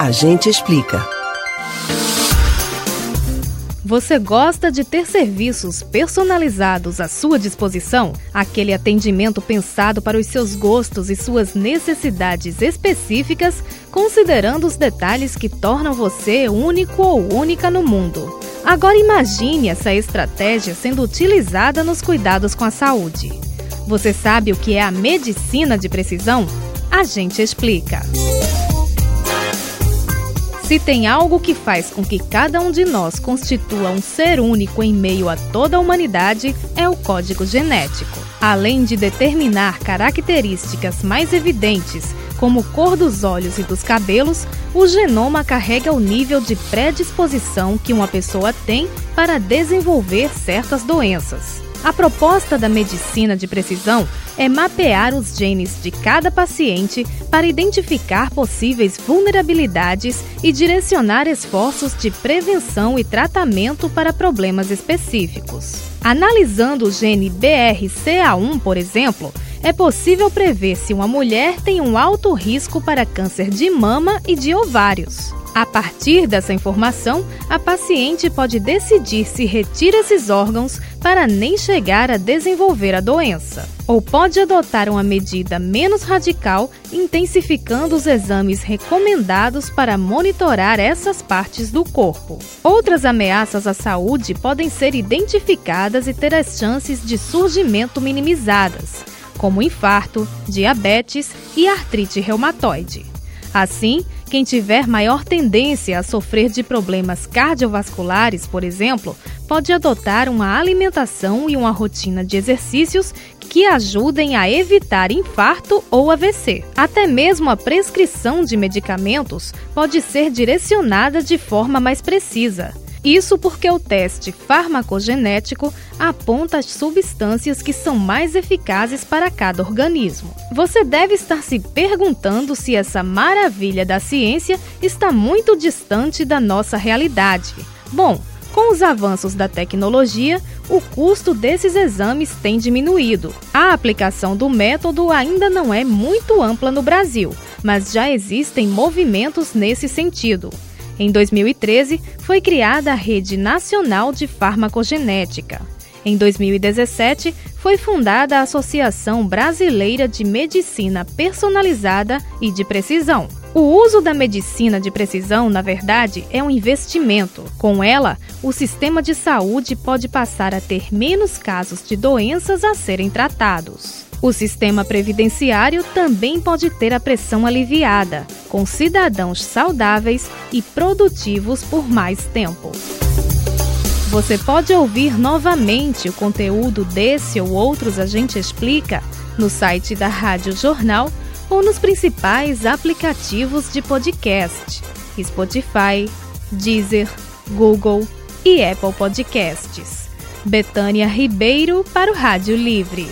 A gente explica. Você gosta de ter serviços personalizados à sua disposição? Aquele atendimento pensado para os seus gostos e suas necessidades específicas, considerando os detalhes que tornam você único ou única no mundo. Agora imagine essa estratégia sendo utilizada nos cuidados com a saúde. Você sabe o que é a medicina de precisão? A gente explica. Se tem algo que faz com que cada um de nós constitua um ser único em meio a toda a humanidade, é o código genético. Além de determinar características mais evidentes, como cor dos olhos e dos cabelos, o genoma carrega o nível de predisposição que uma pessoa tem para desenvolver certas doenças. A proposta da medicina de precisão é mapear os genes de cada paciente para identificar possíveis vulnerabilidades e direcionar esforços de prevenção e tratamento para problemas específicos. Analisando o gene BRCA1, por exemplo, é possível prever se uma mulher tem um alto risco para câncer de mama e de ovários. A partir dessa informação, a paciente pode decidir se retira esses órgãos para nem chegar a desenvolver a doença, ou pode adotar uma medida menos radical, intensificando os exames recomendados para monitorar essas partes do corpo. Outras ameaças à saúde podem ser identificadas e ter as chances de surgimento minimizadas, como infarto, diabetes e artrite reumatoide. Assim, quem tiver maior tendência a sofrer de problemas cardiovasculares, por exemplo, pode adotar uma alimentação e uma rotina de exercícios que ajudem a evitar infarto ou AVC. Até mesmo a prescrição de medicamentos pode ser direcionada de forma mais precisa. Isso porque o teste farmacogenético aponta as substâncias que são mais eficazes para cada organismo. Você deve estar se perguntando se essa maravilha da ciência está muito distante da nossa realidade. Bom, com os avanços da tecnologia, o custo desses exames tem diminuído. A aplicação do método ainda não é muito ampla no Brasil, mas já existem movimentos nesse sentido. Em 2013, foi criada a Rede Nacional de Farmacogenética. Em 2017, foi fundada a Associação Brasileira de Medicina Personalizada e de Precisão. O uso da medicina de precisão, na verdade, é um investimento. Com ela, o sistema de saúde pode passar a ter menos casos de doenças a serem tratados. O sistema previdenciário também pode ter a pressão aliviada, com cidadãos saudáveis e produtivos por mais tempo. Você pode ouvir novamente o conteúdo desse ou outros A Gente Explica no site da Rádio Jornal ou nos principais aplicativos de podcast: Spotify, Deezer, Google e Apple Podcasts. Betânia Ribeiro para o Rádio Livre.